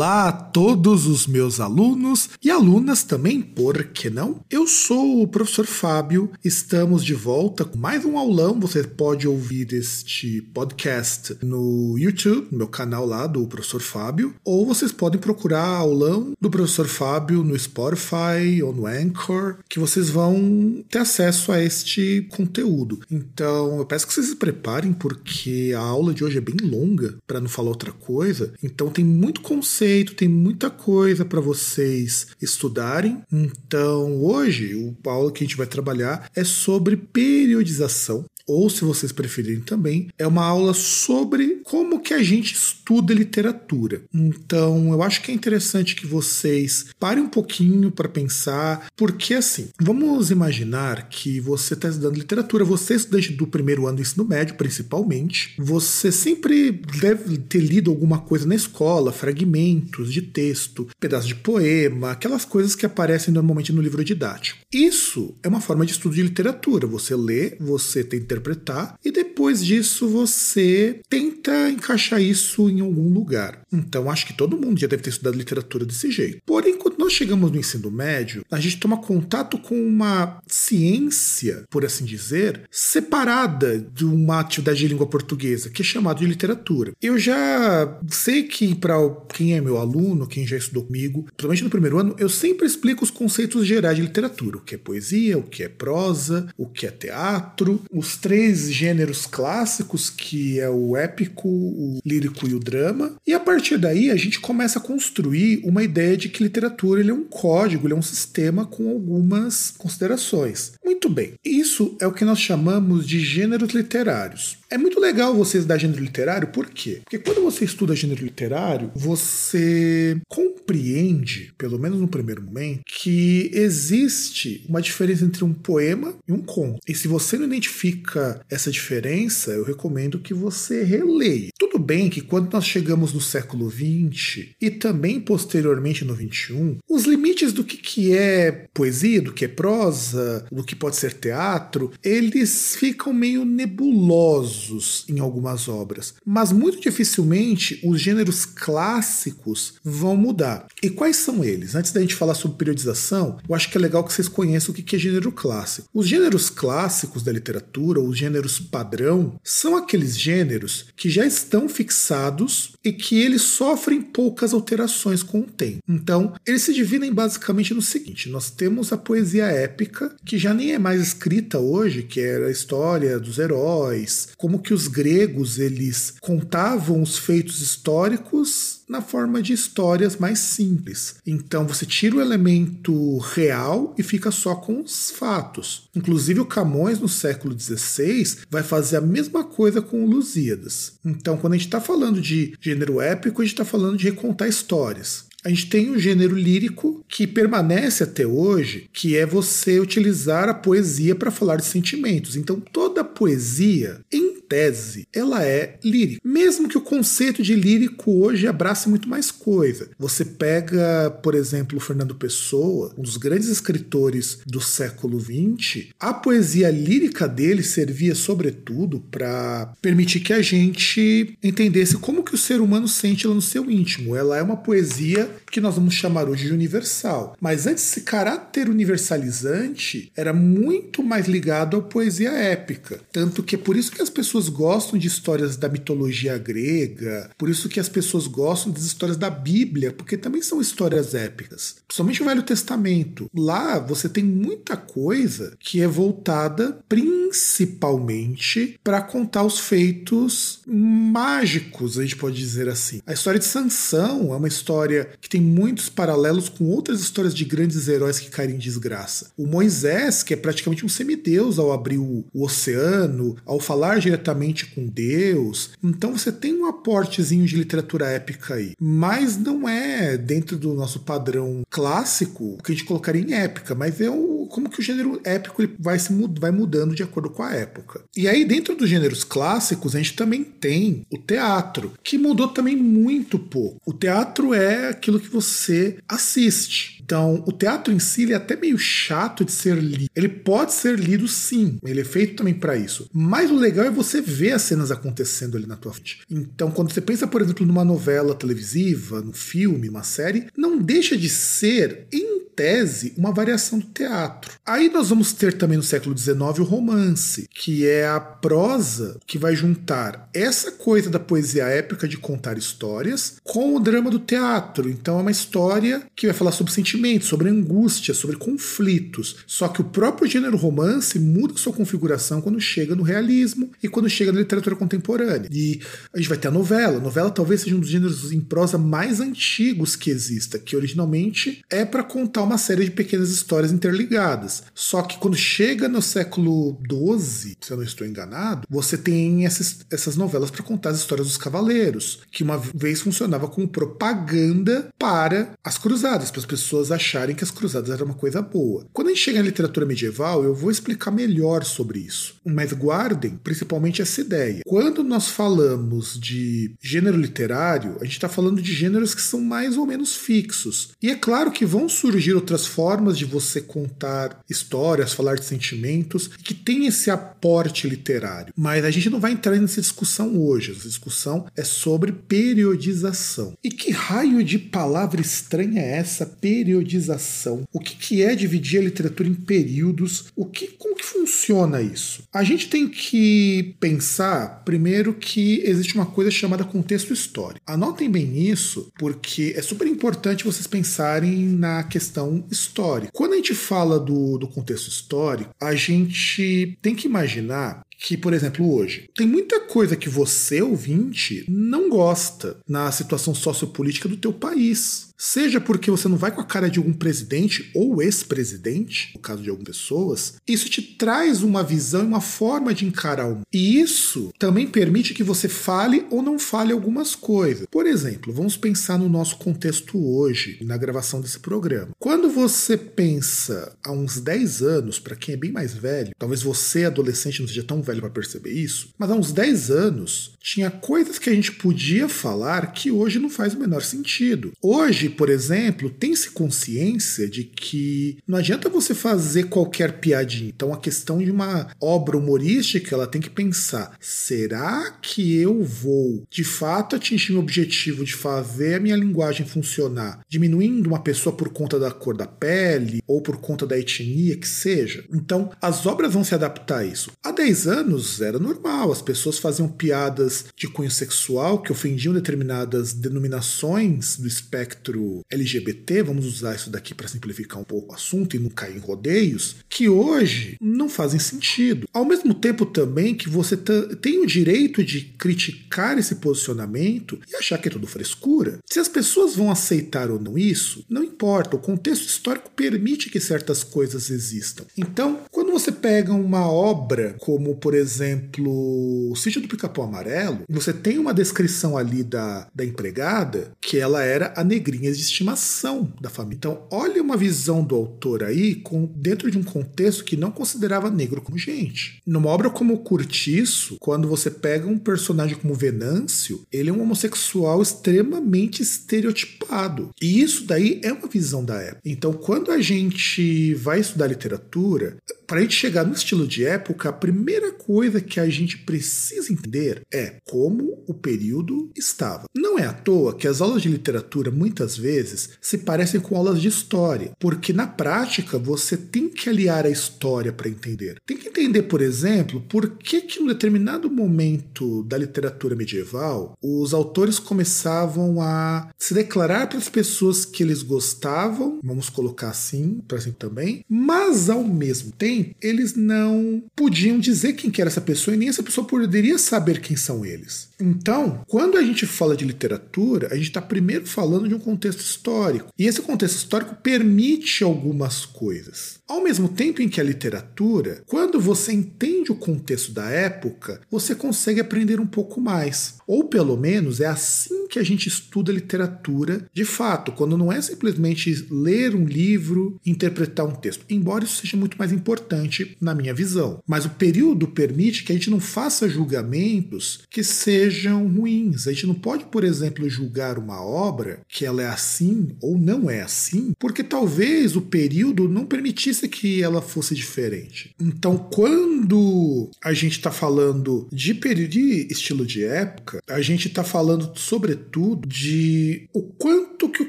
Olá a todos os meus alunos e alunas também, por que não? Eu sou o professor Fábio, estamos de volta com mais um aulão. Você pode ouvir este podcast no YouTube, no meu canal lá do professor Fábio, ou vocês podem procurar aulão do professor Fábio no Spotify ou no Anchor, que vocês vão ter acesso a este conteúdo. Então, eu peço que vocês se preparem porque a aula de hoje é bem longa, para não falar outra coisa. Então, tem muito conceito, tem muita coisa para vocês estudarem. Então, hoje, o aula que a gente vai trabalhar é sobre periodização ou se vocês preferirem também, é uma aula sobre como que a gente estuda literatura. Então, eu acho que é interessante que vocês parem um pouquinho para pensar, porque assim, vamos imaginar que você está estudando literatura, você é estudante do primeiro ano do ensino médio, principalmente, você sempre deve ter lido alguma coisa na escola, fragmentos de texto, pedaços de poema, aquelas coisas que aparecem normalmente no livro didático. Isso é uma forma de estudo de literatura. Você lê, você tem interpretar e depois disso você tenta encaixar isso em algum lugar. Então acho que todo mundo já deve ter estudado literatura desse jeito. Porém, quando nós chegamos no ensino médio, a gente toma contato com uma ciência, por assim dizer, separada de uma atividade de língua portuguesa, que é chamada de literatura. Eu já sei que para quem é meu aluno, quem já estudou comigo, principalmente no primeiro ano, eu sempre explico os conceitos gerais de literatura, o que é poesia, o que é prosa, o que é teatro, os três gêneros clássicos, que é o épico, o lírico e o drama. E a partir daí a gente começa a construir uma ideia de que literatura ele é um código, ele é um sistema com algumas considerações. Muito bem, isso é o que nós chamamos de gêneros literários. É muito legal você estudar gênero literário, por quê? Porque quando você estuda gênero literário, você compreende, pelo menos no primeiro momento, que existe uma diferença entre um poema e um conto. E se você não identifica essa diferença, eu recomendo que você releia. Tudo bem que quando nós chegamos no século XX e também posteriormente no XXI, os limites do que, é poesia, do que é prosa, do que pode ser teatro, eles ficam meio nebulosos em algumas obras, mas muito dificilmente os gêneros clássicos vão mudar. E quais são eles? Antes da gente falar sobre periodização, eu acho que é legal que vocês conheçam o que é gênero clássico. Os gêneros clássicos da literatura, os gêneros padrão, são aqueles gêneros que já estão fixados e que eles sofrem poucas alterações com o tempo. Então, eles se dividem basicamente no seguinte: nós temos a poesia épica, que já nem é mais escrita hoje, que era a história dos heróis, como que os gregos eles contavam os feitos históricos na forma de histórias mais simples. Então você tira o elemento real e fica só com os fatos. Inclusive o Camões no século XVI vai fazer a mesma coisa com o Lusíadas. Então quando a gente está falando de gênero épico, a gente está falando de recontar histórias. A gente tem um gênero lírico que permanece até hoje, que é você utilizar a poesia para falar de sentimentos. Então, toda poesia, em tese, ela é lírica. Mesmo que o conceito de lírico hoje abrace muito mais coisa. Você pega, por exemplo, o Fernando Pessoa, um dos grandes escritores do século XX, a poesia lírica dele servia sobretudo para permitir que a gente entendesse como que o ser humano sente ela no seu íntimo. Ela é uma poesia que nós vamos chamar hoje de universal. Mas antes, esse caráter universalizante era muito mais ligado à poesia épica. Tanto que é por isso que as pessoas gostam de histórias da mitologia grega, por isso que as pessoas gostam das histórias da Bíblia, porque também são histórias épicas. Principalmente o Velho Testamento. Lá você tem muita coisa que é voltada principalmente para contar os feitos mágicos, a gente pode dizer assim. A história de Sansão é uma história que tem muitos paralelos com outras histórias de grandes heróis que caem em desgraça. O Moisés, que é praticamente um semideus ao abrir o, o oceano, ao falar diretamente com Deus. Então você tem um aportezinho de literatura épica aí. Mas não é dentro do nosso padrão clássico o que a gente colocaria em épica, mas é o, como que o gênero épico ele vai, se, vai mudando de acordo com a época. E aí, dentro dos gêneros clássicos, a gente também tem o teatro, que mudou também muito pouco. O teatro é aquilo que você assiste. Então, o teatro em si é até meio chato de ser lido. Ele pode ser lido sim, ele é feito também para isso. Mas o legal é você ver as cenas acontecendo ali na tua frente. Então, quando você pensa, por exemplo, numa novela televisiva, no filme, uma série, não deixa de ser, em tese, uma variação do teatro. Aí nós vamos ter também no século XIX o romance, que é a prosa que vai juntar essa coisa da poesia épica de contar histórias com o drama do teatro. Então é uma história que vai falar sobre sentimentos, sobre angústia, sobre conflitos. Só que o próprio gênero romance muda sua configuração quando chega no realismo e quando chega na literatura contemporânea. E a gente vai ter a novela. A novela talvez seja um dos gêneros em prosa mais antigos que exista, que originalmente é para contar uma série de pequenas histórias interligadas. Só que quando chega no século XII, se eu não estou enganado, você tem essas, essas novelas para contar as histórias dos cavaleiros, que uma vez funcionava como propaganda para as cruzadas, para as pessoas acharem que as cruzadas eram uma coisa boa. Quando a gente chega na literatura medieval, eu vou explicar melhor sobre isso. Mas guardem principalmente essa ideia. Quando nós falamos de gênero literário, a gente está falando de gêneros que são mais ou menos fixos. E é claro que vão surgir outras formas de você contar histórias, falar de sentimentos, que tem esse aporte literário. Mas a gente não vai entrar nessa discussão hoje. Essa discussão é sobre periodização. E que raio de palavra estranha é essa periodização? O que, é dividir a literatura em períodos? O que, como que funciona isso? A gente tem que pensar, primeiro, que existe uma coisa chamada contexto histórico. Anotem bem isso, porque é super importante vocês pensarem na questão histórica. Quando a gente fala do, do contexto histórico, a gente tem que imaginar que, por exemplo, hoje, tem muita coisa que você, ouvinte, não gosta na situação sociopolítica do teu país. Seja porque você não vai com a cara de algum presidente ou ex-presidente, no caso de algumas pessoas, isso te traz uma visão e uma forma de encarar o mundo. E isso também permite que você fale ou não fale algumas coisas. Por exemplo, vamos pensar no nosso contexto hoje, na gravação desse programa. Quando você pensa há uns 10 anos, para quem é bem mais velho, talvez você, adolescente, não seja tão velho para perceber isso, mas há uns 10 anos tinha coisas que a gente podia falar que hoje não faz o menor sentido. Hoje, por exemplo, tem-se consciência de que não adianta você fazer qualquer piadinha. Então, a questão de uma obra humorística, ela tem que pensar: será que eu vou de fato atingir meu objetivo de fazer a minha linguagem funcionar, diminuindo uma pessoa por conta da cor da pele ou por conta da etnia que seja? Então, as obras vão se adaptar a isso. Há 10 anos era normal, as pessoas faziam piadas de cunho sexual que ofendiam determinadas denominações do espectro LGBT, vamos usar isso daqui para simplificar um pouco o assunto e não cair em rodeios, que hoje não fazem sentido. Ao mesmo tempo também que você tem o direito de criticar esse posicionamento e achar que é tudo frescura. Se as pessoas vão aceitar ou não isso, não importa. O contexto histórico permite que certas coisas existam. Então, quando você pega uma obra como, por exemplo, O Sítio do Pica-Pau Amarelo, você tem uma descrição ali da, da empregada que ela era a negrinha de estimação da família. Então, olha uma visão do autor aí com, dentro de um contexto que não considerava negro como gente. Numa obra como Curtiço, quando você pega um personagem como Venâncio, ele é um homossexual extremamente estereotipado. E isso daí é uma visão da época. Então, quando a gente vai estudar literatura, para a gente chegar no estilo de época, a primeira coisa que a gente precisa entender é como o período estava. Não é à toa que as aulas de literatura muitas vezes se parecem com aulas de história, porque na prática você tem que aliar a história para entender. Tem que entender, por exemplo, por que que em um determinado momento da literatura medieval os autores começavam a se declarar para as pessoas que eles gostavam, vamos colocar assim, para assim também, mas ao mesmo tempo eles não podiam dizer quem que era essa pessoa e nem essa pessoa poderia saber quem são eles. Então, quando a gente fala de literatura, a gente está primeiro falando de um contexto histórico. E esse contexto histórico permite algumas coisas. Ao mesmo tempo em que a literatura, quando você entende o contexto da época, você consegue aprender um pouco mais. Ou pelo menos é assim que a gente estuda literatura de fato, quando não é simplesmente ler um livro, interpretar um texto. Embora isso seja muito mais importante na minha visão. Mas o período permite que a gente não faça julgamentos que sejam sejam ruins. A gente não pode, por exemplo, julgar uma obra que ela é assim ou não é assim, porque talvez o período não permitisse que ela fosse diferente. Então, quando a gente está falando de período de estilo de época, a gente está falando sobretudo de o quanto que o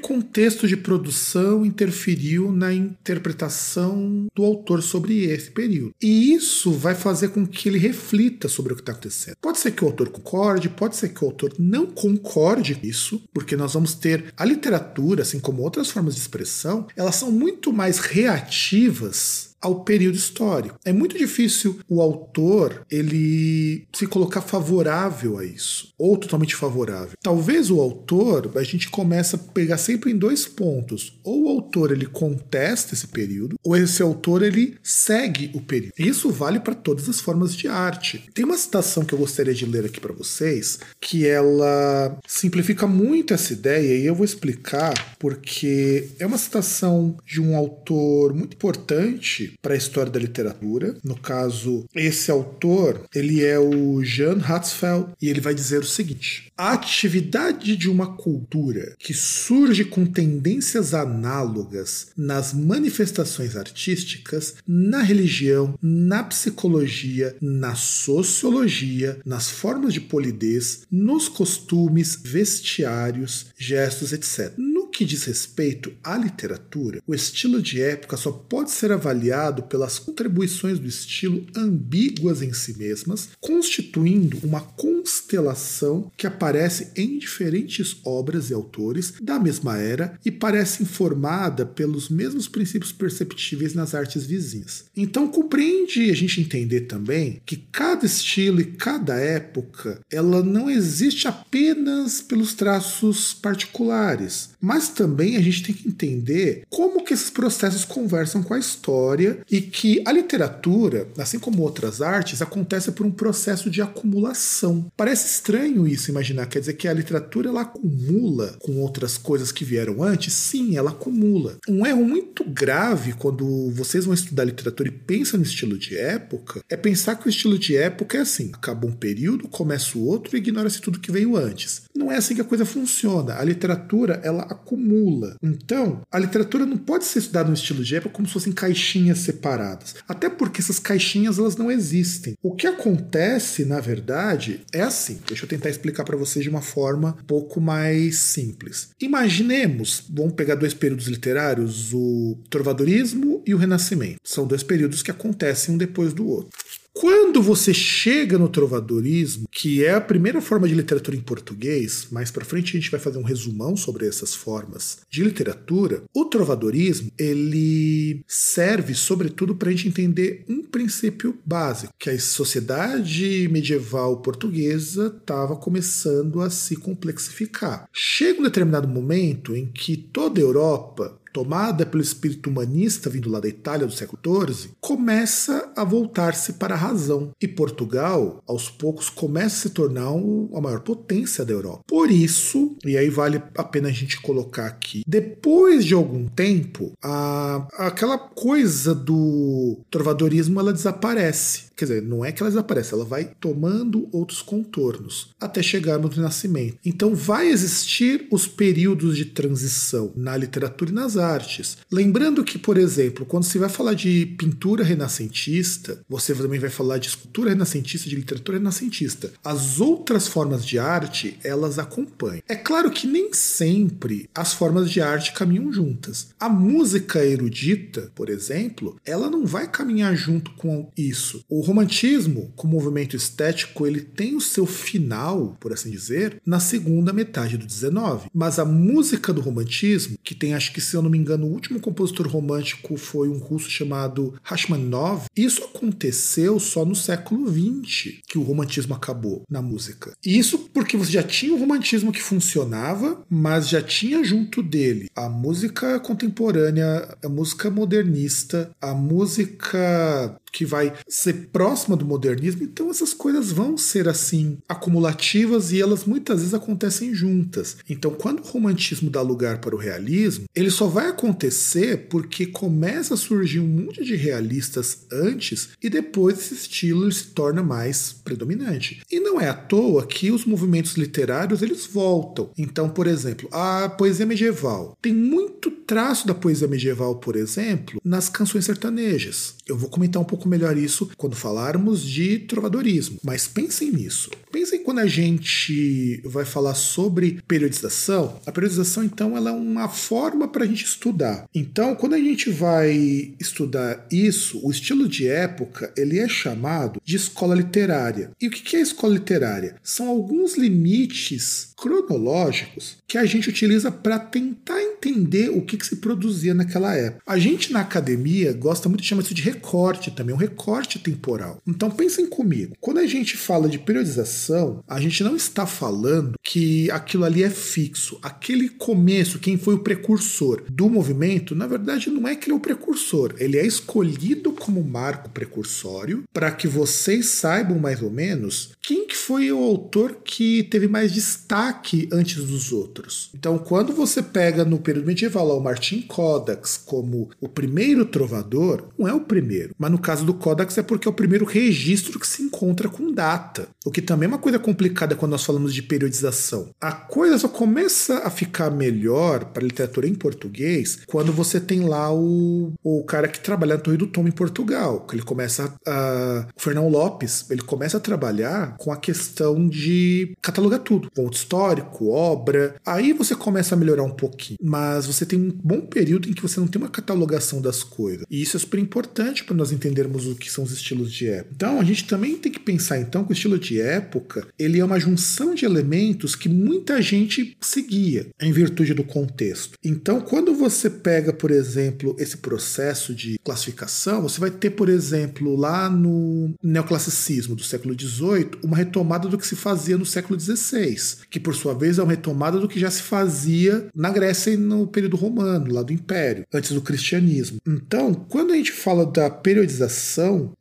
contexto de produção interferiu na interpretação do autor sobre esse período. E isso vai fazer com que ele reflita sobre o que está acontecendo. Pode ser que o autor concorde, pode ser que o autor não concorde com isso, porque nós vamos ter a literatura, assim como outras formas de expressão, elas são muito mais reativas ao período histórico. É muito difícil o autor ele se colocar favorável a isso ou totalmente favorável. Talvez o autor a gente começa a pegar sempre em dois pontos. Ou o autor ele contesta esse período, ou esse autor ele segue o período. Isso vale para todas as formas de arte. Tem uma citação que eu gostaria de ler aqui para vocês, que ela simplifica muito essa ideia e eu vou explicar porque é uma citação de um autor muito importante para a história da literatura. No caso, esse autor, ele é o Jan Hatzfeld e ele vai dizer o seguinte: a atividade de uma cultura que surge com tendências análogas nas manifestações artísticas, na religião, na psicologia, na sociologia, nas formas de polidez, nos costumes, vestiários, gestos, etc que diz respeito à literatura, o estilo de época só pode ser avaliado pelas contribuições do estilo ambíguas em si mesmas, constituindo uma constelação que aparece em diferentes obras e autores da mesma era e parece informada pelos mesmos princípios perceptíveis nas artes vizinhas. Então compreende a gente entender também que cada estilo e cada época ela não existe apenas pelos traços particulares, mas também a gente tem que entender como que esses processos conversam com a história e que a literatura, assim como outras artes, acontece por um processo de acumulação. Parece estranho isso imaginar, quer dizer que a literatura ela acumula com outras coisas que vieram antes? Sim, ela acumula. Um erro muito grave quando vocês vão estudar literatura e pensam no estilo de época é pensar que o estilo de época é assim: acaba um período, começa o outro e ignora-se tudo que veio antes. Não é assim que a coisa funciona. A literatura ela acumula. Então, a literatura não pode ser estudada no estilo de época como se fossem caixinhas separadas. Até porque essas caixinhas elas não existem. O que acontece, na verdade, é assim. Deixa eu tentar explicar para vocês de uma forma um pouco mais simples. Imaginemos, vamos pegar dois períodos literários, o trovadorismo e o renascimento. São dois períodos que acontecem um depois do outro. Quando você chega no trovadorismo, que é a primeira forma de literatura em português, mais para frente a gente vai fazer um resumão sobre essas formas de literatura. O trovadorismo ele serve sobretudo para a gente entender um princípio básico, que a sociedade medieval portuguesa estava começando a se complexificar. Chega um determinado momento em que toda a Europa tomada pelo espírito humanista vindo lá da Itália do século XIV, começa a voltar-se para a razão. E Portugal, aos poucos, começa a se tornar a maior potência da Europa. Por isso, e aí vale a pena a gente colocar aqui, depois de algum tempo, a, aquela coisa do trovadorismo ela desaparece. Quer dizer, não é que ela desaparece, ela vai tomando outros contornos até chegar no Renascimento. Então vai existir os períodos de transição na literatura e nas artes. Lembrando que, por exemplo, quando se vai falar de pintura renascentista, você também vai falar de escultura renascentista, de literatura renascentista. As outras formas de arte, elas acompanham. É claro que nem sempre as formas de arte caminham juntas. A música erudita, por exemplo, ela não vai caminhar junto com isso. O romantismo, como movimento estético, ele tem o seu final, por assim dizer, na segunda metade do 19. Mas a música do romantismo, que tem, acho que se eu não me engano, o último compositor romântico foi um russo chamado Rachmaninoff, isso aconteceu só no século 20 que o romantismo acabou na música. Isso porque você já tinha o romantismo que funcionava, mas já tinha junto dele a música contemporânea, a música modernista, a música que vai ser próxima do modernismo, então essas coisas vão ser assim acumulativas e elas muitas vezes acontecem juntas. Então, quando o romantismo dá lugar para o realismo, ele só vai acontecer porque começa a surgir um monte de realistas antes e depois esse estilo se torna mais predominante. E não é à toa que os movimentos literários eles voltam. Então, por exemplo, a poesia medieval tem muito traço da poesia medieval, por exemplo, nas canções sertanejas. Eu vou comentar um pouco melhor isso quando falarmos de trovadorismo, mas pensem nisso. Pensem quando a gente vai falar sobre periodização. A periodização, então, ela é uma forma para a gente estudar. Então, quando a gente vai estudar isso, o estilo de época ele é chamado de escola literária. E o que é escola literária? São alguns limites cronológicos que a gente utiliza para tentar entender o que, que, se produzia naquela época. A gente na academia gosta muito de chamar isso de recorte também, um recorte temporal. Então pensem comigo, quando a gente fala de periodização, a gente não está falando que aquilo ali é fixo. Aquele começo, quem foi o precursor do movimento, na verdade não é que ele é o precursor, ele é escolhido como marco precursório para que vocês saibam mais ou menos quem que foi o autor que teve mais destaque antes dos outros. Então, quando você pega no período medieval o Martin Codax como o primeiro trovador, não é o primeiro, mas no caso do Codax é porque é o primeiro registro que se encontra com data, o que também é uma coisa complicada quando nós falamos de periodização. A coisa só começa a ficar melhor para a literatura em português quando você tem lá o, o cara que trabalha na Torre do Tom em Portugal, que ele começa a, o Fernão Lopes, ele começa a trabalhar com a questão de catalogar tudo, ponto histórico, obra. Aí você começa a melhorar um pouquinho, mas você tem um bom período em que você não tem uma catalogação das coisas. E isso é super importante para nós entendermos o que são os estilos de época. Então a gente também tem que pensar então que o estilo de época, ele é uma junção de elementos que muita gente seguia em virtude do contexto. Então, quando você pega, por exemplo, esse processo de classificação, você vai ter, por exemplo, lá no neoclassicismo do século XVIII, uma retomada do que se fazia no século XVI, que por sua vez é uma retomada do que já se fazia na Grécia e no período romano, lá do Império, antes do cristianismo. Então, quando a gente fala da periodização,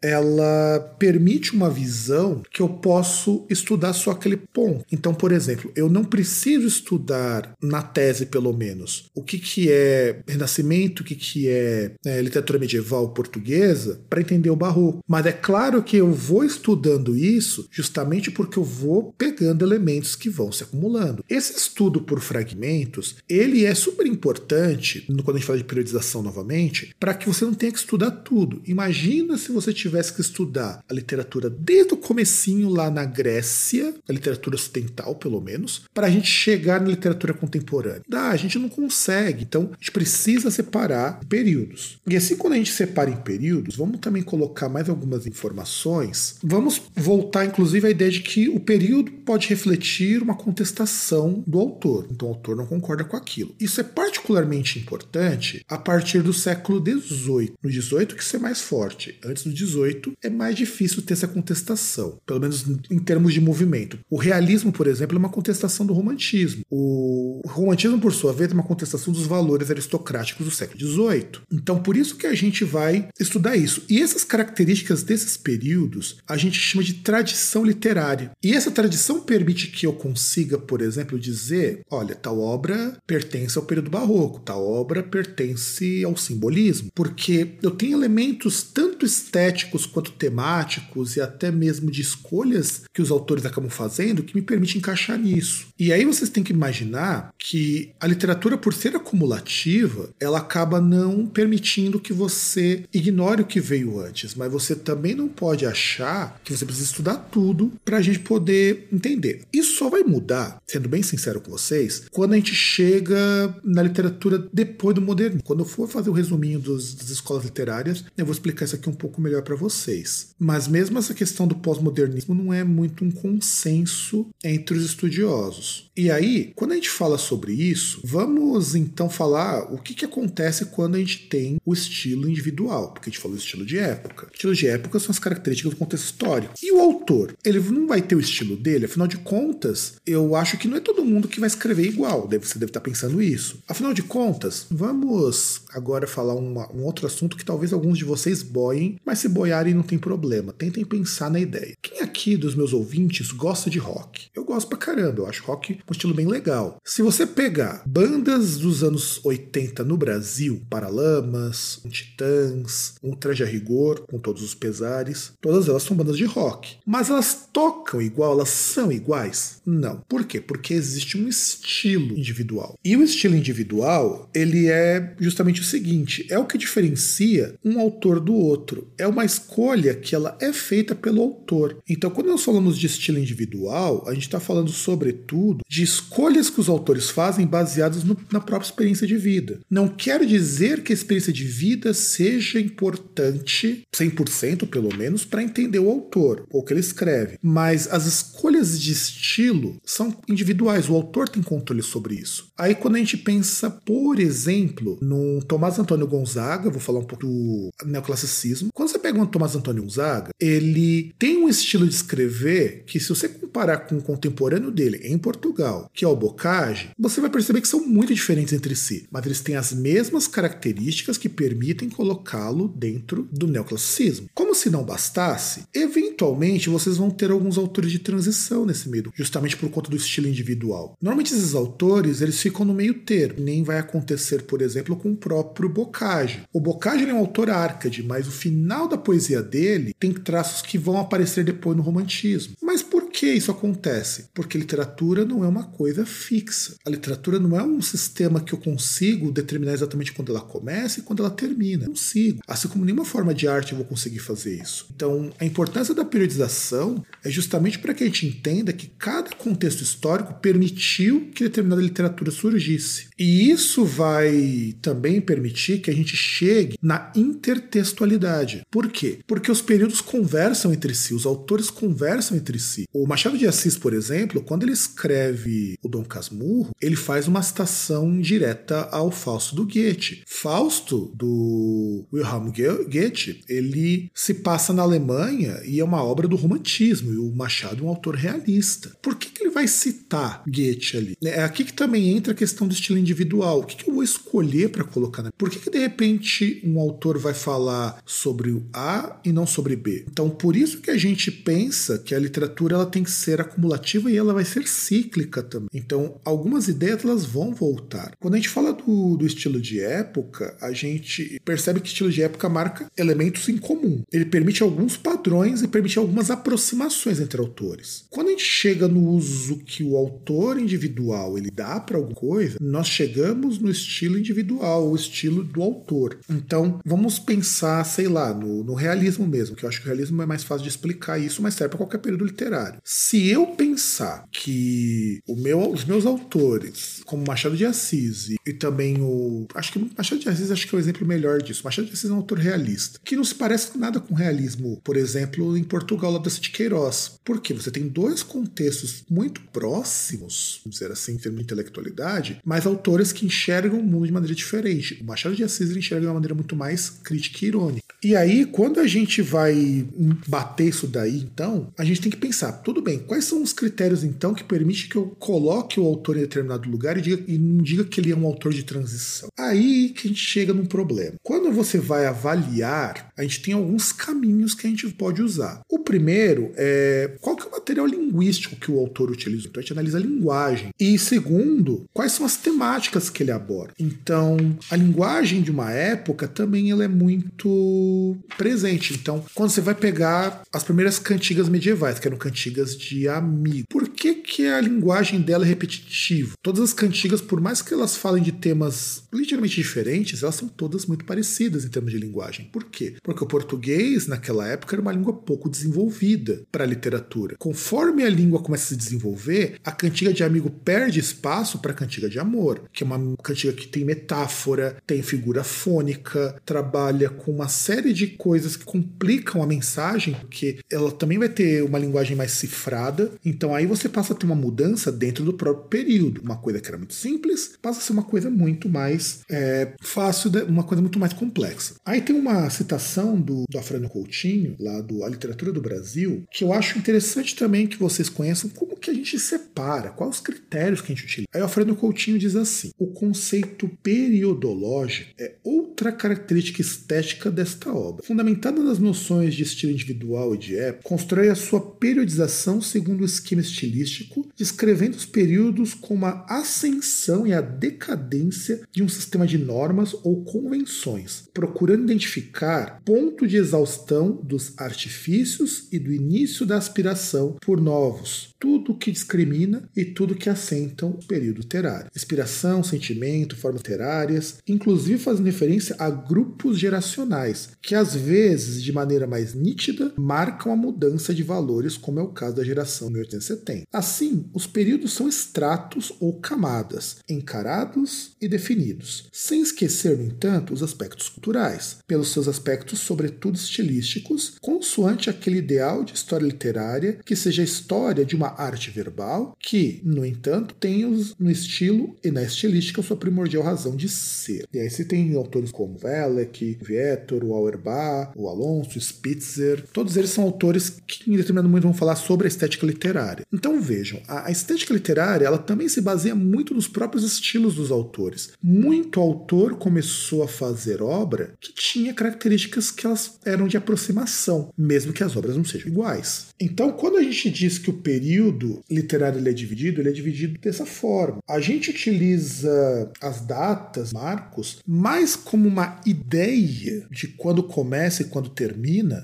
ela permite uma visão que eu posso estudar só aquele ponto. Então, por exemplo, eu não preciso estudar na tese, pelo menos, o que, que é Renascimento, o que, que é, é literatura medieval portuguesa, para entender o Barroco. Mas é claro que eu vou estudando isso justamente porque eu vou pegando elementos que vão se acumulando. Esse estudo por fragmentos, ele é super importante, quando a gente fala de periodização novamente, para que você não tenha que estudar tudo. Imagina se você tivesse que estudar a literatura desde o comecinho lá na Grécia, a literatura ocidental pelo menos, para a gente chegar na literatura contemporânea. Dá, a gente não consegue. Então, a gente precisa separar períodos. E assim, quando a gente separa em períodos, vamos também colocar mais algumas informações. Vamos voltar, inclusive, à ideia de que o período pode refletir uma contestação do autor. Então, o autor não concorda com aquilo. Isso é particularmente importante a partir do século XVIII. No XVIII que isso é mais forte. Antes do XVIII é mais difícil ter essa contestação, pelo menos em termos de movimento. O realismo, por exemplo, é uma contestação do romantismo. O romantismo, por sua vez, é uma contestação dos valores aristocráticos do século XVIII. Então, por isso que a gente vai estudar isso. E essas características desses períodos a gente chama de tradição literária. E essa tradição permite que eu consiga, por exemplo, dizer: olha, tal obra pertence ao período barroco, tal obra pertence ao simbolismo, porque eu tenho elementos tanto estéticos quanto temáticos e até mesmo de escolhas que os autores acabam fazendo que me permite encaixar nisso. E aí vocês têm que imaginar que a literatura, por ser acumulativa, ela acaba não permitindo que você ignore o que veio antes, mas você também não pode achar que você precisa estudar tudo para a gente poder entender. Isso só vai mudar, sendo bem sincero com vocês, quando a gente chega na literatura depois do modernismo. Quando eu for fazer o resuminho dos, das escolas literárias, eu vou explicar isso aqui um pouco melhor para vocês. Mas mesmo essa questão do pós-modernismo não é muito um consenso entre os estudiosos. E aí, quando a gente fala sobre isso, vamos então falar o que, que acontece quando a gente tem o estilo individual, porque a gente falou estilo de época. Estilo de época são as características do contexto histórico. E o autor, ele não vai ter o estilo dele, afinal de contas, eu acho que não é todo mundo que vai escrever igual, você deve estar pensando isso. Afinal de contas, vamos agora falar uma, um outro assunto que talvez alguns de vocês boiem boiem, mas se boiarem não tem problema. Tentem pensar na ideia. Quem aqui dos meus ouvintes gosta de rock? Eu gosto pra caramba, eu acho rock um estilo bem legal. Se você pegar bandas dos anos 80 no Brasil, Paralamas, Titãs, um Traje a Rigor, com todos os pesares, todas elas são bandas de rock. Mas elas tocam igual, elas são iguais? Não. Por quê? Porque existe um estilo individual. E o estilo individual, ele é justamente o seguinte, é o que diferencia um autor do outro. É uma escolha que ela é feita pelo autor. Então, quando nós falamos de estilo individual, a gente está falando sobretudo de escolhas que os autores fazem baseadas no, na própria experiência de vida. Não quer dizer que a experiência de vida seja importante, 100% pelo menos, para entender o autor ou o que ele escreve. Mas as escolhas de estilo são individuais, o autor tem controle sobre isso. Aí, quando a gente pensa, por exemplo, no Tomás Antônio Gonzaga, vou falar um pouco do neoclassicismo. Quando você pega um Tomás Antônio Gonzaga, ele tem um estilo de escrever que, se você comparar com o contemporâneo dele em Portugal, que é o Bocage, você vai perceber que são muito diferentes entre si, mas eles têm as mesmas características que permitem colocá-lo dentro do neoclassicismo. Como se não bastasse, eventualmente vocês vão ter alguns autores de transição nesse meio, justamente por conta do estilo individual. Normalmente esses autores, eles ficam no meio termo, nem vai acontecer, por exemplo, com o próprio Bocage. O Bocage é um autor arcade, mas o final da poesia dele tem traços que vão aparecer depois no romantismo. Mas por que isso acontece? Porque literatura não é uma coisa fixa. A literatura não é um sistema que eu consigo determinar exatamente quando ela começa e quando ela termina. Eu consigo. Assim como nenhuma forma de arte eu vou conseguir fazer isso. Então, a importância da periodização é justamente para que a gente entenda que cada contexto histórico permitiu que determinada literatura surgisse. E isso vai também permitir que a gente chegue na intertextualidade. Por quê? Porque os períodos conversam entre si, os autores conversam entre si. O Machado de Assis, por exemplo, quando ele escreve o Dom Casmurro, ele faz uma citação direta ao Fausto do Goethe. Fausto, do Wilhelm Goethe, ele se passa na Alemanha e é uma obra do romantismo, e o Machado é um autor realista. Por que, que ele vai citar Goethe ali? É aqui que também entra a questão do estilo individual. O que, que vou escolher para colocar? Por que, que de repente um autor vai falar sobre o A e não sobre B? Então, por isso que a gente pensa que a literatura ela tem que ser acumulativa e ela vai ser cíclica também. Então, algumas ideias elas vão voltar. Quando a gente fala do, do estilo de época, a gente percebe que estilo de época marca elementos em comum. Ele permite alguns padrões e permite algumas aproximações entre autores. Quando a gente chega no uso que o autor individual ele dá para alguma coisa, nós chegamos no estilo individual, o estilo do autor. Então, vamos pensar, sei lá, no, no realismo mesmo, que eu acho que o realismo é mais fácil de explicar isso, mas serve para qualquer período literário. Se eu pensar que meu, os meus autores, como Machado de Assis e, e também o. Acho que Machado de Assis acho que é o exemplo melhor disso. Machado de Assis é um autor realista, que não se parece nada com realismo, por exemplo, em Portugal, lá da de Queiroz. Porque você tem dois contextos muito próximos, vamos dizer assim, em termos de intelectualidade, mas autores que enxergam mundo de maneira diferente. O Machado de Assis enxerga de uma maneira muito mais crítica e irônica. E aí, quando a gente vai bater isso daí, então, a gente tem que pensar, tudo bem, quais são os critérios, então, que permitem que eu coloque o autor em determinado lugar e, diga, e não diga que ele é um autor de transição? Aí que a gente chega num problema. Quando você vai avaliar, a gente tem alguns caminhos que a gente pode usar. O primeiro é qual que é o material linguístico que o autor utiliza. Então, a gente analisa a linguagem. E segundo, quais são as temáticas que ele aborda. Então, a linguagem de uma época também ela é muito presente. Então, quando você vai pegar as primeiras cantigas medievais, que eram cantigas de amigo, por que, que a linguagem dela é repetitiva? Todas as cantigas, por mais que elas falem de temas ligeiramente diferentes, elas são todas muito parecidas em termos de linguagem. Por quê? O português, naquela época, era uma língua pouco desenvolvida para a literatura. Conforme a língua começa a se desenvolver, a cantiga de amigo perde espaço para a cantiga de amor, que é uma cantiga que tem metáfora, tem figura fônica, trabalha com uma série de coisas que complicam a mensagem, porque ela também vai ter uma linguagem mais cifrada. Então aí você passa a ter uma mudança dentro do próprio período. Uma coisa que era muito simples passa a ser uma coisa muito mais é, fácil, uma coisa muito mais complexa. Aí tem uma citação do, do Afrânio Coutinho, lá do A Literatura do Brasil, que eu acho interessante também que vocês conheçam como que a gente separa, quais os critérios que a gente utiliza. Aí o Alfredo Coutinho diz assim: o conceito periodológico é outra característica estética desta obra. Fundamentada nas noções de estilo individual e de época, constrói a sua periodização segundo o esquema estilístico, descrevendo os períodos como a ascensão e a decadência de um sistema de normas ou convenções, procurando identificar ponto de exaustão dos artifícios e do início da aspiração por novos, tudo que discrimina e tudo que assentam o período literário. Inspiração, sentimento, formas literárias, inclusive fazendo referência a grupos geracionais, que às vezes, de maneira mais nítida, marcam a mudança de valores, como é o caso da geração 1870. Assim, os períodos são estratos ou camadas, encarados e definidos, sem esquecer, no entanto, os aspectos culturais, pelos seus aspectos, sobretudo estilísticos, consoante aquele ideal de história literária que seja a história de uma arte verbal que, no entanto, tem os, no estilo e na estilística sua primordial razão de ser. E aí você tem autores como Velek, Vietor, o Auerbach, o Alonso, Spitzer, todos eles são autores que em determinado momento vão falar sobre a estética literária. Então vejam, a, a estética literária ela também se baseia muito nos próprios estilos dos autores. Muito autor começou a fazer obra que tinha características que elas eram de aproximação, mesmo que as obras não sejam iguais. Então, quando a gente diz que o período período literário ele é dividido, ele é dividido dessa forma. A gente utiliza as datas, marcos, mais como uma ideia de quando começa e quando termina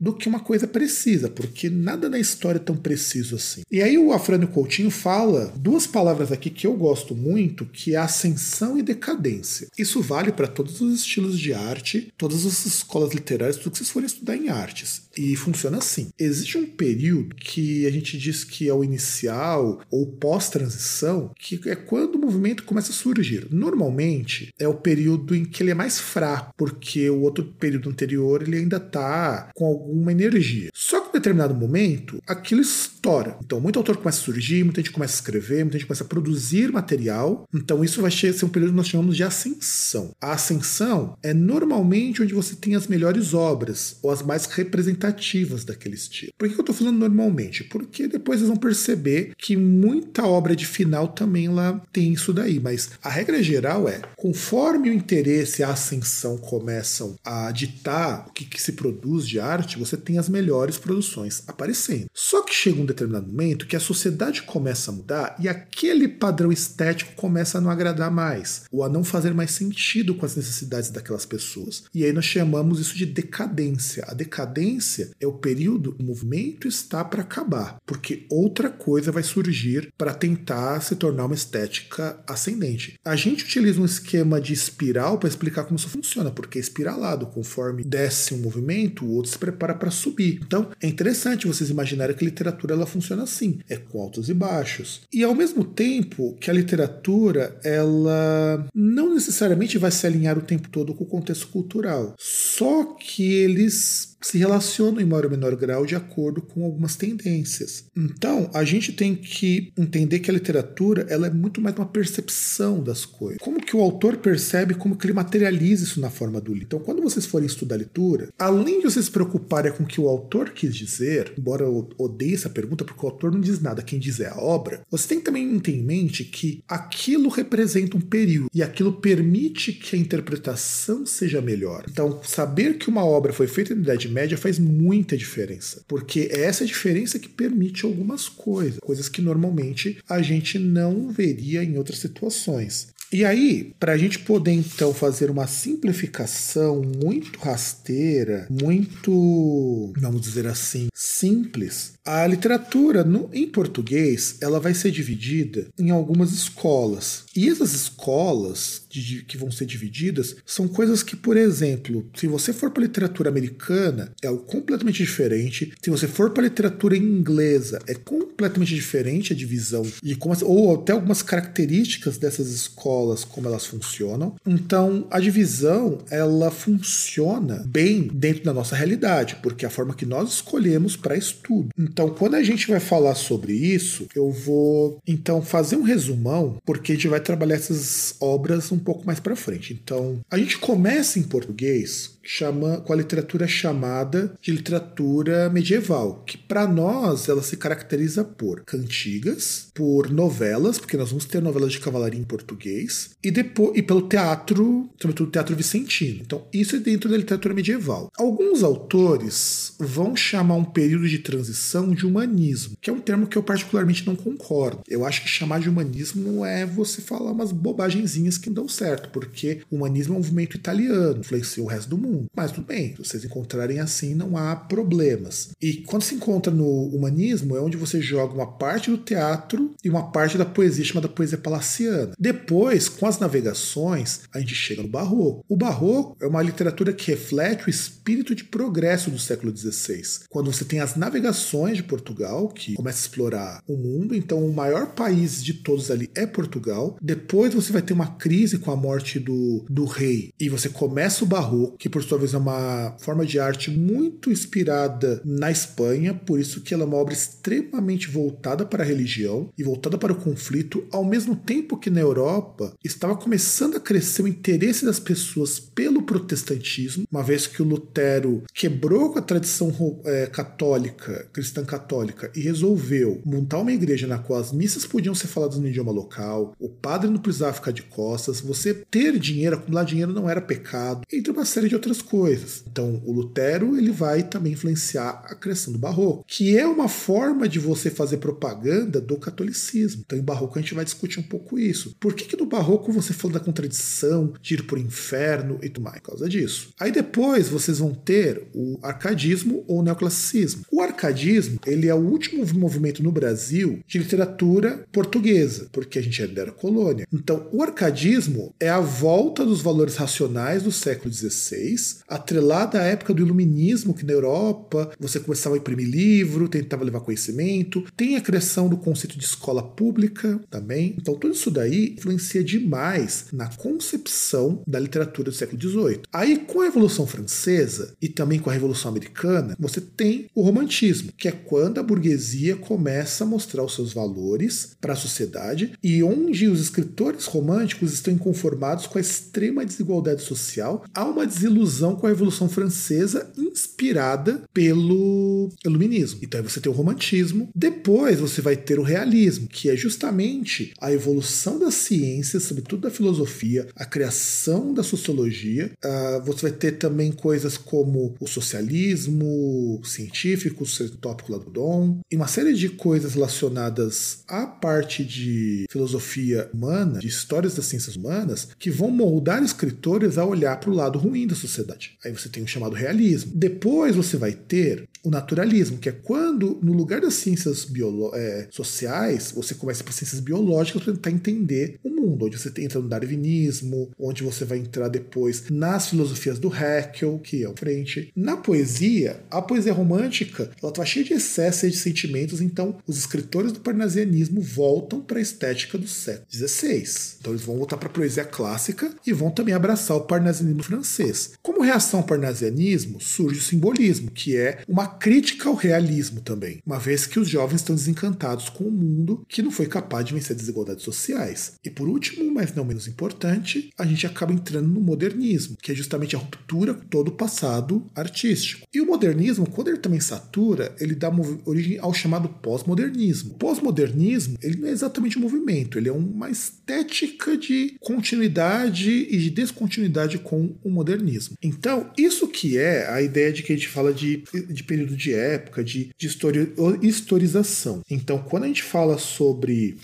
do que uma coisa precisa, porque nada na história é tão preciso assim. E aí o Afrânio Coutinho fala duas palavras aqui que eu gosto muito, que é ascensão e decadência. Isso vale para todos os estilos de arte, todas as escolas literárias, tudo que vocês forem estudar em artes. E funciona assim. Existe um período que a gente diz que é o inicial ou pós-transição, que é quando o movimento começa a surgir. Normalmente é o período em que ele é mais fraco, porque o outro período anterior ele ainda está com alguma energia. Só que em determinado momento aquilo estoura. Então, muito autor começa a surgir, muita gente começa a escrever, muita gente começa a produzir material. Então, isso vai ser um período que nós chamamos de ascensão. A ascensão é normalmente onde você tem as melhores obras ou as mais representativas daquele estilo. Por que eu estou falando normalmente? Porque depois vocês vão perceber que muita obra de final também lá tem isso daí. Mas a regra geral é, conforme o interesse e a ascensão começam a ditar o que, que se produz de arte, você tem as melhores produções aparecendo. Só que chega um determinado momento que a sociedade começa a mudar e aquele padrão estético começa a não agradar mais, ou a não fazer mais sentido com as necessidades daquelas pessoas. E aí nós chamamos isso de decadência. A decadência é o período o movimento está para acabar, porque outra coisa vai surgir para tentar se tornar uma estética ascendente. A gente utiliza um esquema de espiral para explicar como isso funciona, porque é espiralado, conforme desce um movimento, o outro se prepara para subir. Então, é interessante vocês imaginarem que a literatura ela funciona assim, é com altos e baixos. E ao mesmo tempo que a literatura ela não necessariamente vai se alinhar o tempo todo com o contexto cultural, só que eles se relacionam em maior ou menor grau de acordo com algumas tendências. Então, a gente tem que entender que a literatura ela é muito mais uma percepção das coisas. Como que o autor percebe, como que ele materializa isso na forma do livro. Então, quando vocês forem estudar leitura, além de vocês se preocuparem com o que o autor quis dizer, embora eu odeie essa pergunta porque o autor não diz nada, quem diz é a obra, você tem que também ter em mente que aquilo representa um período e aquilo permite que a interpretação seja melhor. Então, saber que uma obra foi feita na Idade média faz muita diferença, porque é essa diferença que permite algumas coisas, coisas que normalmente a gente não veria em outras situações. E aí, para a gente poder então fazer uma simplificação muito rasteira, muito, vamos dizer assim, simples, a literatura no, em português ela vai ser dividida em algumas escolas. E essas escolas de, que vão ser divididas são coisas que, por exemplo, se você for para literatura americana, é algo completamente diferente. Se você for para literatura inglesa, é completamente diferente a divisão de como, ou até algumas características dessas escolas, como elas funcionam. Então, a divisão ela funciona bem dentro da nossa realidade, porque é a forma que nós escolhemos para estudo. Então, quando a gente vai falar sobre isso, eu vou então fazer um resumão, porque a gente vai trabalhar essas obras um pouco mais para frente. Então, a gente começa em português chama, com a literatura chamada de literatura medieval, que para nós ela se caracteriza por cantigas, por novelas, porque nós vamos ter novelas de cavalaria em português, e depois e pelo teatro, sobretudo teatro vicentino. Então, isso é dentro da literatura medieval. Alguns autores vão chamar um período de transição de humanismo, que é um termo que eu particularmente não concordo. Eu acho que chamar de humanismo é você falar umas bobagenzinhas que não dão certo, porque o humanismo é um movimento italiano, influenciou o resto do mundo. Mas tudo bem, se vocês encontrarem assim, não há problemas. E quando se encontra no humanismo, é onde você joga uma parte do teatro e uma parte da poesia chamada poesia palaciana. Depois, com as navegações, a gente chega no barroco. O barroco é uma literatura que reflete o espírito de progresso do século XVI. Quando você tem as navegações de Portugal, que começa a explorar o mundo, então o maior país de todos ali é Portugal. Depois você vai ter uma crise com a morte do, do rei e você começa o barroco, que por sua vez é uma forma de arte muito inspirada na Espanha, por isso que ela é uma obra extremamente voltada para a religião e voltada para o conflito, ao mesmo tempo que na Europa estava começando a crescer o interesse das pessoas pelo protestantismo, uma vez que o Lutero quebrou com a tradição é, católica, cristã católica, e resolveu montar uma igreja na qual as missas podiam ser faladas no idioma local, o padre não precisava ficar de costas, você ter dinheiro, acumular dinheiro não era pecado, entre uma série de outras coisas. Então, o Lutero ele vai também influenciar a criação do barroco, que é uma forma de você fazer propaganda do catolicismo. Então, em barroco a gente vai discutir um pouco isso. Por que, que no barroco você fala da contradição, de ir o inferno e tudo mais? Por causa disso. Aí depois vocês vão ter o arcadismo ou o neoclassicismo. O arcadismo ele é o último movimento no Brasil de literatura portuguesa, porque a gente era colônia. Então, o arcadismo é a volta dos valores racionais do século XVI, atrelada à época do iluminismo, que na Europa você começava a imprimir livro, tentava levar conhecimento, tem a criação do conceito de escola pública também. Então, tudo isso daí influencia demais na concepção da literatura do século XVIII. Aí, com a Revolução Francesa e também com a Revolução Americana, você tem o romantismo, que é quando a burguesia começa a mostrar os seus valores para a sociedade e onde os escritores românticos estão inconformados com a extrema desigualdade social, há uma desilusão com a Revolução Francesa inspirada pelo iluminismo. Então aí você tem o romantismo, depois você vai ter o realismo, que é justamente a evolução das ciências, sobretudo da filosofia, a criação da sociologia. Uh, você vai ter também coisas como o socialismo científico, o tópico lá do Dom, e uma série de coisas relacionadas à parte de filosofia humana, de histórias das ciências humanas, que vão moldar escritores a olhar para o lado ruim da sociedade. Aí você tem o chamado realismo. Depois você vai ter o naturalismo, que é quando, no lugar das ciências é, sociais, você começa por ciências biológicas para tentar entender o mundo, onde você entra no darwinismo, onde você vai entrar depois nas filosofias do Haeckel, que é o frente. Na poesia, a poesia romântica, ela está cheia de excessos e de sentimentos, então os escritores do parnasianismo voltam para a estética do século XVI. Então eles vão voltar para a poesia clássica e vão também abraçar o parnasianismo francês. Como reação ao parnasianismo, surge o simbolismo, que é uma crítica ao realismo também, uma vez que os jovens estão desencantados com o um mundo que não foi capaz de vencer desigualdades sociais. E por último, mas não menos importante, a gente acaba entrando no modernismo, que é justamente a ruptura com todo o passado artístico. E o modernismo, quando ele também satura, ele dá origem ao chamado pós-modernismo. Pós-modernismo, ele não é exatamente um movimento, ele é uma estética de continuidade e de descontinuidade com o modernismo. Então, isso que é a ideia de que a gente fala de, de período período de época, de, de histori historização. Então, quando a gente fala sobre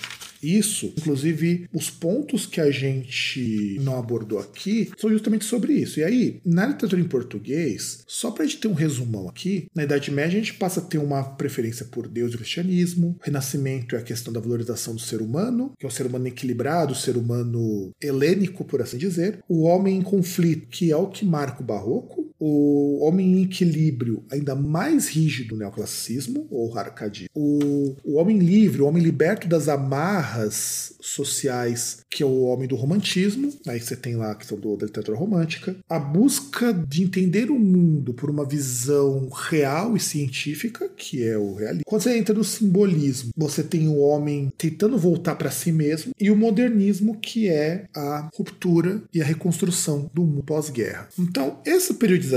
isso, inclusive os pontos que a gente não abordou aqui são justamente sobre isso. E aí, na literatura em português, só para a gente ter um resumão aqui, na Idade Média a gente passa a ter uma preferência por Deus e cristianismo, o Renascimento é a questão da valorização do ser humano, que é o ser humano equilibrado, o ser humano helênico, por assim dizer, o homem em conflito, que é o que marca o barroco, o homem em equilíbrio ainda mais rígido no neoclassicismo ou arcadismo, o, o homem livre, o homem liberto das amarras sociais, que é o homem do romantismo, aí você tem lá a questão do, da literatura romântica, a busca de entender o mundo por uma visão real e científica, que é o realismo. Quando você entra no simbolismo, você tem o homem tentando voltar para si mesmo, e o modernismo, que é a ruptura e a reconstrução do mundo pós-guerra. Então, essa periodização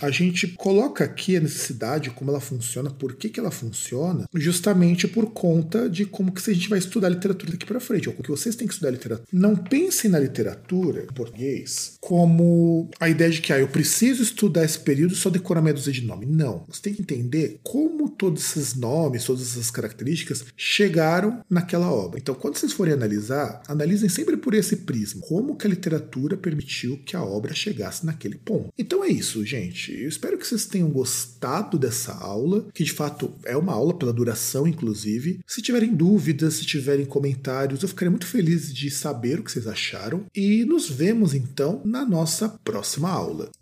a gente coloca aqui a necessidade, como ela funciona, por que, que ela funciona, justamente por conta de como que a gente vai estudar literatura daqui para frente, ou que vocês têm que estudar literatura. Não pensem na literatura em português como a ideia de que ah, eu preciso estudar esse período só decorar meia dúzia de nome. Não. Você tem que entender como todos esses nomes, todas essas características chegaram naquela obra. Então, quando vocês forem analisar, analisem sempre por esse prisma. Como que a literatura permitiu que a obra chegasse naquele ponto. Então é isso, gente. Eu espero que vocês tenham gostado dessa aula, que de fato é uma aula pela duração, inclusive. Se tiverem dúvidas, se tiverem comentários, eu ficaria muito feliz de saber o que vocês acharam. E nos vemos então na nossa próxima aula.